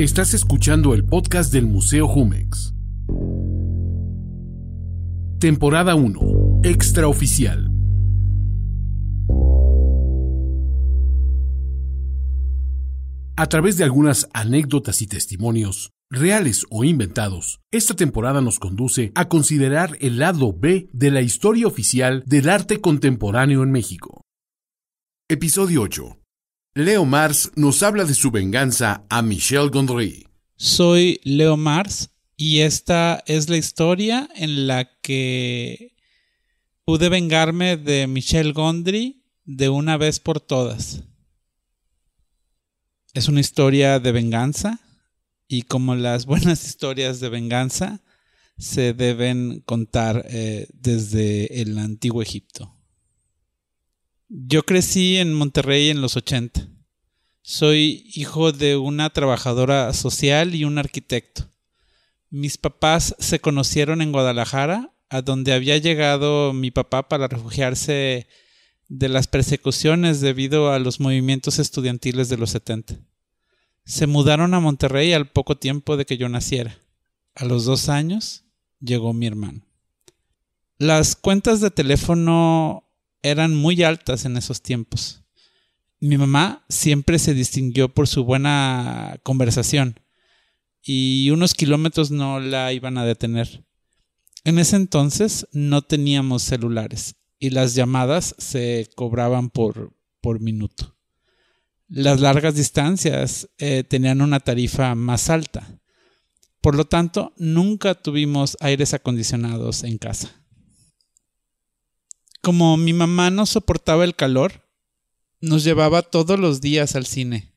Estás escuchando el podcast del Museo Jumex. Temporada 1. Extraoficial. A través de algunas anécdotas y testimonios, reales o inventados, esta temporada nos conduce a considerar el lado B de la historia oficial del arte contemporáneo en México. Episodio 8. Leo Mars nos habla de su venganza a Michel Gondry. Soy Leo Mars y esta es la historia en la que pude vengarme de Michel Gondry de una vez por todas. Es una historia de venganza y como las buenas historias de venganza se deben contar eh, desde el antiguo Egipto. Yo crecí en Monterrey en los 80. Soy hijo de una trabajadora social y un arquitecto. Mis papás se conocieron en Guadalajara, a donde había llegado mi papá para refugiarse de las persecuciones debido a los movimientos estudiantiles de los 70. Se mudaron a Monterrey al poco tiempo de que yo naciera. A los dos años llegó mi hermano. Las cuentas de teléfono eran muy altas en esos tiempos. Mi mamá siempre se distinguió por su buena conversación y unos kilómetros no la iban a detener. En ese entonces no teníamos celulares y las llamadas se cobraban por, por minuto. Las largas distancias eh, tenían una tarifa más alta. Por lo tanto, nunca tuvimos aires acondicionados en casa. Como mi mamá no soportaba el calor, nos llevaba todos los días al cine.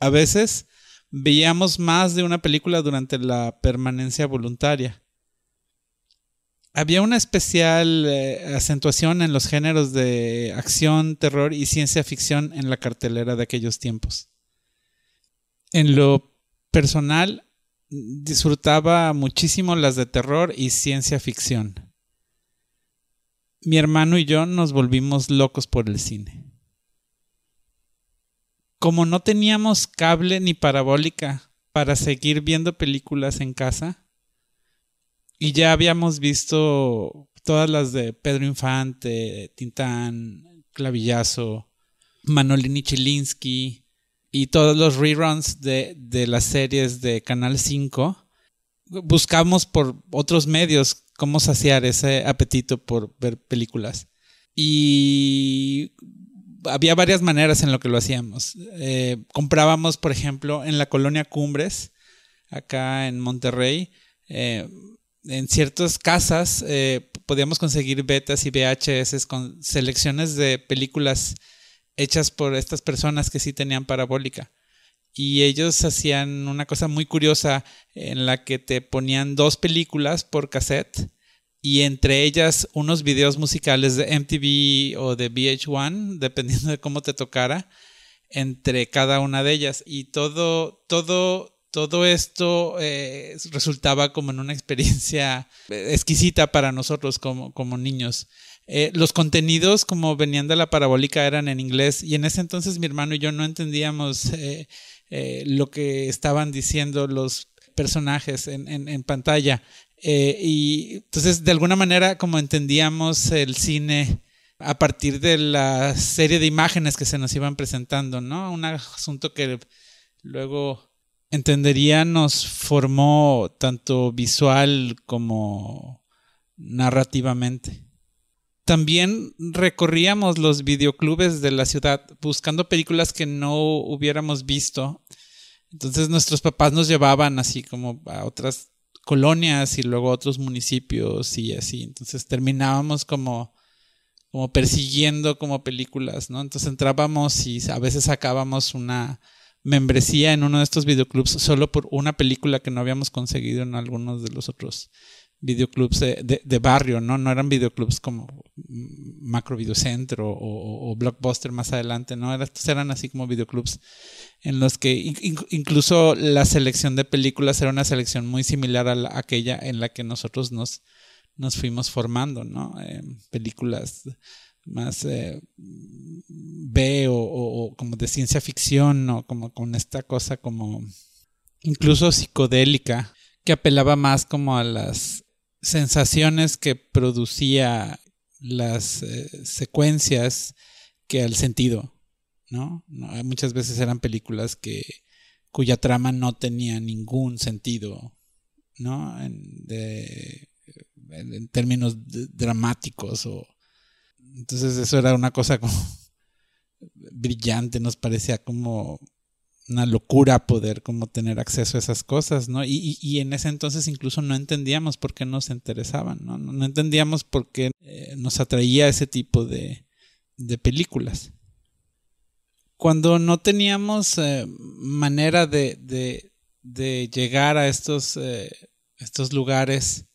A veces veíamos más de una película durante la permanencia voluntaria. Había una especial eh, acentuación en los géneros de acción, terror y ciencia ficción en la cartelera de aquellos tiempos. En lo personal, disfrutaba muchísimo las de terror y ciencia ficción mi hermano y yo nos volvimos locos por el cine. Como no teníamos cable ni parabólica para seguir viendo películas en casa, y ya habíamos visto todas las de Pedro Infante, Tintán, Clavillazo, Manolini Chilinsky y todos los reruns de, de las series de Canal 5, buscamos por otros medios cómo saciar ese apetito por ver películas. Y había varias maneras en lo que lo hacíamos. Eh, comprábamos, por ejemplo, en la colonia Cumbres, acá en Monterrey, eh, en ciertas casas eh, podíamos conseguir betas y VHS con selecciones de películas hechas por estas personas que sí tenían parabólica y ellos hacían una cosa muy curiosa en la que te ponían dos películas por cassette y entre ellas unos videos musicales de MTV o de VH1, dependiendo de cómo te tocara, entre cada una de ellas. Y todo, todo, todo esto eh, resultaba como en una experiencia exquisita para nosotros como, como niños. Eh, los contenidos, como venían de la parabólica, eran en inglés y en ese entonces mi hermano y yo no entendíamos eh, eh, lo que estaban diciendo los personajes en, pantalla. Eh, y entonces, de alguna manera, como entendíamos el cine a partir de la serie de imágenes que se nos iban presentando, ¿no? Un asunto que luego entendería nos formó tanto visual como narrativamente. También recorríamos los videoclubes de la ciudad buscando películas que no hubiéramos visto. Entonces nuestros papás nos llevaban así como a otras colonias y luego a otros municipios y así. Entonces terminábamos como, como persiguiendo como películas, ¿no? Entonces entrábamos y a veces sacábamos una membresía en uno de estos videoclubs solo por una película que no habíamos conseguido en algunos de los otros videoclubs de, de, barrio, ¿no? No eran videoclubs como Macro Videocentro o, o, Blockbuster más adelante, ¿no? Estos eran así como videoclubs en los que incluso la selección de películas era una selección muy similar a, aquella en la que nosotros nos, nos fuimos formando, ¿no? Eh, películas más eh, B o, como de ciencia ficción o como con esta cosa como incluso psicodélica que apelaba más como a las sensaciones que producía las eh, secuencias que al sentido, ¿no? Muchas veces eran películas que cuya trama no tenía ningún sentido, ¿no? En, en términos dramáticos o entonces eso era una cosa como brillante, nos parecía como una locura poder como tener acceso a esas cosas, ¿no? Y, y, en ese entonces incluso no entendíamos por qué nos interesaban, ¿no? No, entendíamos por qué eh, nos atraía ese tipo de, de películas. Cuando no teníamos eh, manera de, de, de, llegar a estos, eh, estos lugares,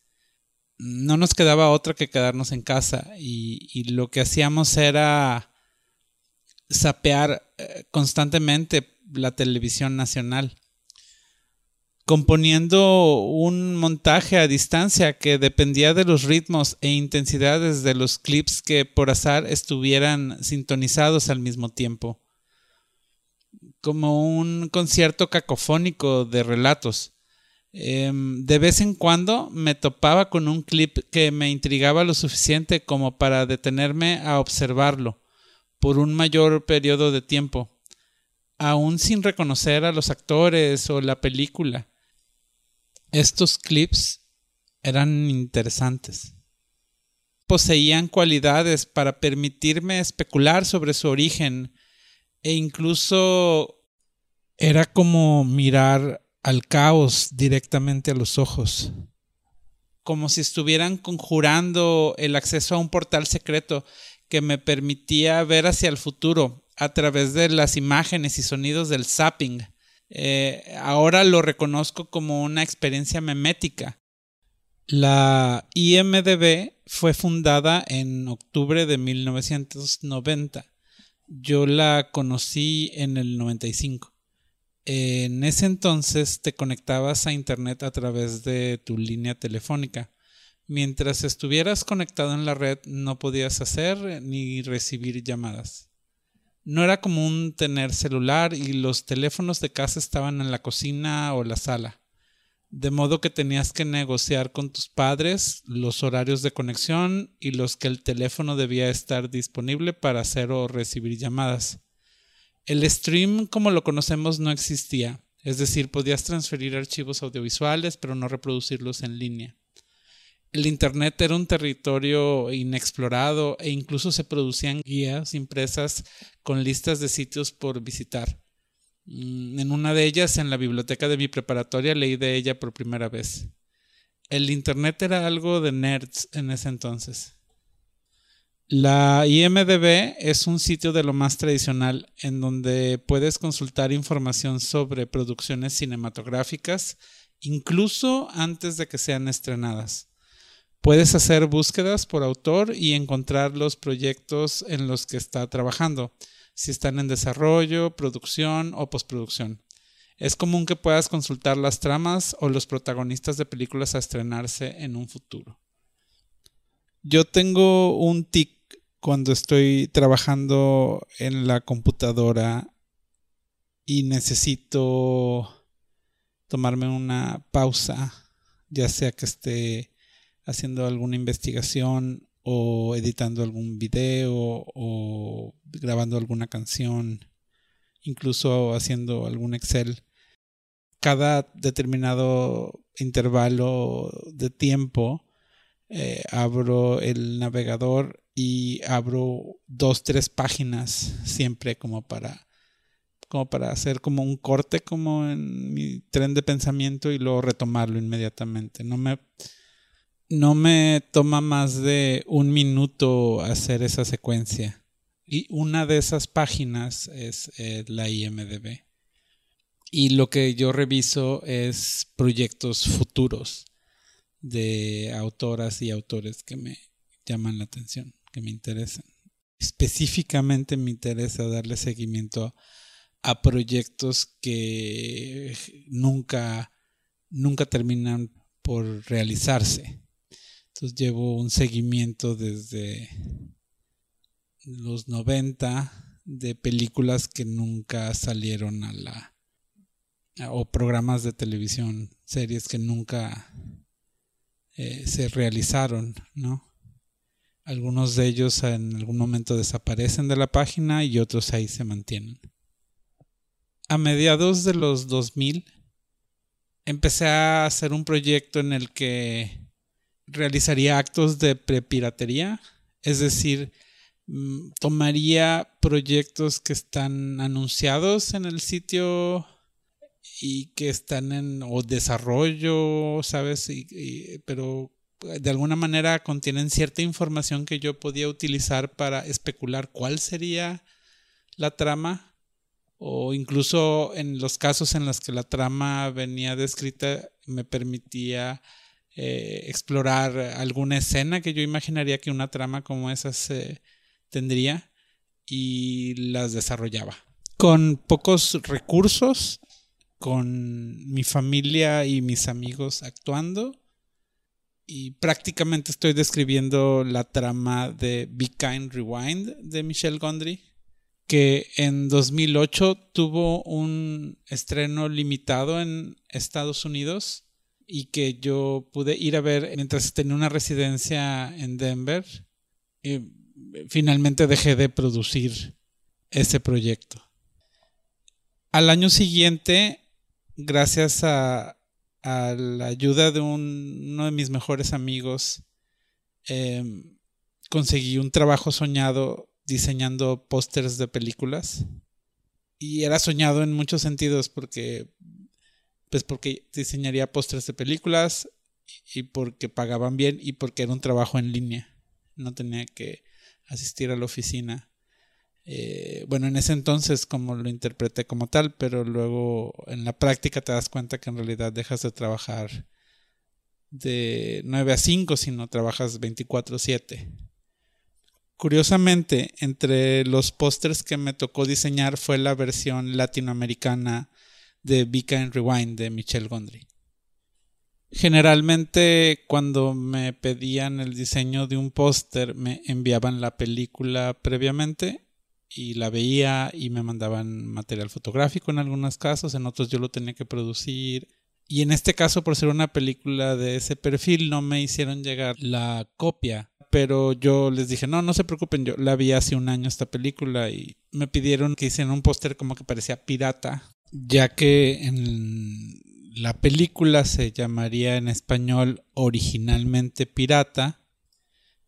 no nos quedaba otra que quedarnos en casa y, y lo que hacíamos era sapear constantemente la televisión nacional, componiendo un montaje a distancia que dependía de los ritmos e intensidades de los clips que por azar estuvieran sintonizados al mismo tiempo, como un concierto cacofónico de relatos. Em, de vez en cuando me topaba con un clip que me intrigaba lo suficiente como para detenerme a observarlo por un mayor periodo de tiempo aún sin reconocer a los actores o la película. Estos clips eran interesantes. Poseían cualidades para permitirme especular sobre su origen e incluso era como mirar al caos directamente a los ojos, como si estuvieran conjurando el acceso a un portal secreto que me permitía ver hacia el futuro a través de las imágenes y sonidos del zapping. Eh, ahora lo reconozco como una experiencia memética. La IMDB fue fundada en octubre de 1990. Yo la conocí en el 95. En ese entonces te conectabas a Internet a través de tu línea telefónica. Mientras estuvieras conectado en la red no podías hacer ni recibir llamadas no era común tener celular y los teléfonos de casa estaban en la cocina o la sala. De modo que tenías que negociar con tus padres los horarios de conexión y los que el teléfono debía estar disponible para hacer o recibir llamadas. El stream como lo conocemos no existía, es decir, podías transferir archivos audiovisuales pero no reproducirlos en línea. El Internet era un territorio inexplorado e incluso se producían guías impresas con listas de sitios por visitar. Mm, en una de ellas, en la biblioteca de mi preparatoria, leí de ella por primera vez. El Internet era algo de nerds en ese entonces. La IMDB es un sitio de lo más tradicional en donde puedes consultar información sobre producciones cinematográficas, incluso antes de que sean estrenadas. Puedes hacer búsquedas por autor y encontrar los proyectos en los que está trabajando, si están en desarrollo, producción o postproducción. Es común que puedas consultar las tramas o los protagonistas de películas a estrenarse en un futuro. Yo tengo un tic cuando estoy trabajando en la computadora y necesito tomarme una pausa, ya sea que esté haciendo alguna investigación o editando algún video o grabando alguna canción, incluso haciendo algún Excel. Cada determinado intervalo de tiempo eh, abro el navegador y abro dos, tres páginas siempre como para como para hacer como un corte como en mi tren de pensamiento y luego retomarlo inmediatamente. No me no me toma más de un minuto hacer esa secuencia. Y una de esas páginas es eh, la IMDB. Y lo que yo reviso es proyectos futuros de autoras y autores que me llaman la atención, que me interesan. Específicamente me interesa darle seguimiento a proyectos que nunca, nunca terminan por realizarse entonces llevo un seguimiento desde los 90 de películas que nunca salieron a la o programas de televisión, series que nunca eh, se realizaron, ¿no? Algunos de ellos en algún momento desaparecen de la página y otros ahí se mantienen. A mediados de los 2000 empecé a hacer un proyecto en el que realizaría actos de prepiratería, es decir, mm, tomaría proyectos que están anunciados en el sitio y que están en o desarrollo, ¿sabes? pero de alguna manera contienen cierta información que yo podía utilizar para especular cuál sería la trama o incluso en los casos en los que la trama venía descrita me permitía eh, explorar alguna escena que yo imaginaría que una trama como esa se tendría y las desarrollaba. Con pocos recursos, con mi familia y mis amigos actuando y prácticamente estoy describiendo la trama de Be Kind Rewind de Michelle Gondry que en 2008 tuvo un estreno limitado en Estados Unidos y que yo pude ir a ver mientras tenía una residencia en Denver. Y finalmente dejé de producir ese proyecto. Al año siguiente, gracias a, la ayuda de uno de mis mejores amigos, em, conseguí un trabajo soñado diseñando pósters de películas. Y era soñado en muchos sentidos porque pues porque diseñaría pósters de películas y porque pagaban bien y porque era un trabajo en línea. No tenía que asistir a la oficina. Eh, bueno, en ese entonces como lo interpreté como tal, pero luego en la práctica te das cuenta que en realidad dejas de trabajar de 9 a 5, sino trabajas 24/7. Curiosamente, entre los pósters que me tocó diseñar fue la versión latinoamericana de Vika and Rewind de Michelle Gondry. Generalmente cuando me pedían el diseño de un póster me enviaban la película previamente y la veía y me mandaban material fotográfico en algunos casos, en otros yo lo tenía que producir. Y en este caso, por ser una película de ese perfil, no me hicieron llegar la copia pero yo les dije, no, no se preocupen, yo la vi hace un año esta película y me pidieron que hicieran un póster como que parecía pirata, ya que en la película se llamaría en español originalmente pirata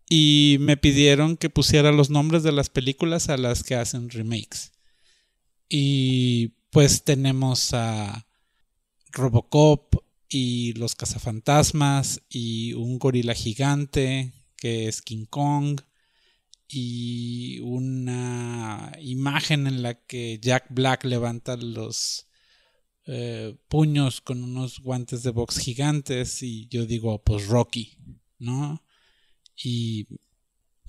y me pidieron que pusiera los nombres de las películas a las que hacen remakes. Y pues tenemos a Robocop y los cazafantasmas y un gorila gigante que es King Kong, y una imagen en la que Jack Black levanta los eh, puños con unos guantes de box gigantes y yo digo pues Rocky, ¿no? Y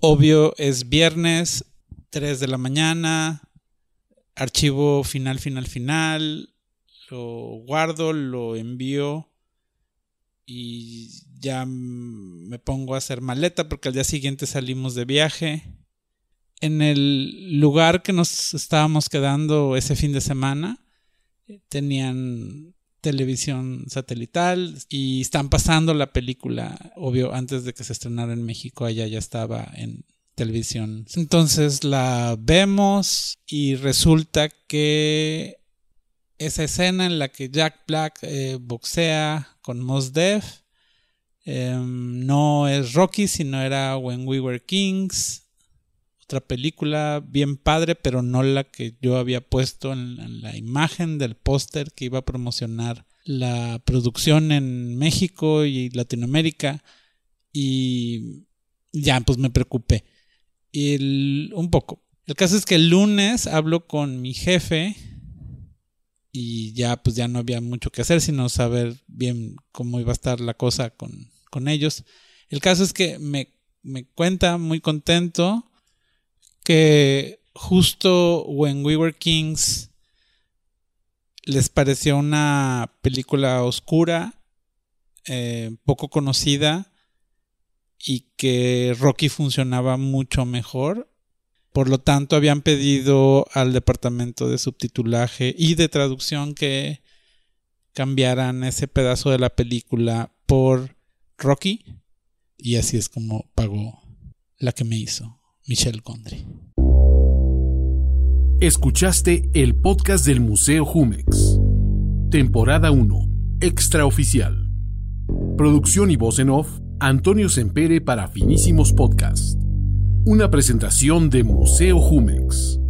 obvio es viernes, 3 de la mañana, archivo final, final, final, lo guardo, lo envío y ya me pongo a hacer maleta porque al día siguiente salimos de viaje. En el lugar que nos estábamos quedando ese fin de semana tenían televisión satelital y están pasando la película, obvio, antes de que se estrenara en México, allá ya estaba en televisión. Entonces la vemos y resulta que esa escena en la que Jack Black eh, boxea con Mos Def em, no es Rocky, sino era When We Were Kings. Otra película bien padre, pero no la que yo había puesto en, la imagen del póster que iba a promocionar la producción en México y Latinoamérica. Y ya, pues me preocupé. Y un poco. El caso es que el lunes hablo con mi jefe y ya pues ya no había mucho que hacer sino saber bien cómo iba a estar la cosa con, ellos. El caso es que me, me cuenta muy contento que justo When We Were Kings les pareció una película oscura, eh, poco conocida y que Rocky funcionaba mucho mejor Por lo tanto, habían pedido al departamento de subtitulaje y de traducción que cambiaran ese pedazo de la película por Rocky. Y así es como pagó la que me hizo Michelle Gondry. Escuchaste el podcast del Museo Jumex. Temporada 1. Extraoficial. Producción y voz en off, Antonio Sempere para Finísimos Podcast. Una presentación de Museo Jumex.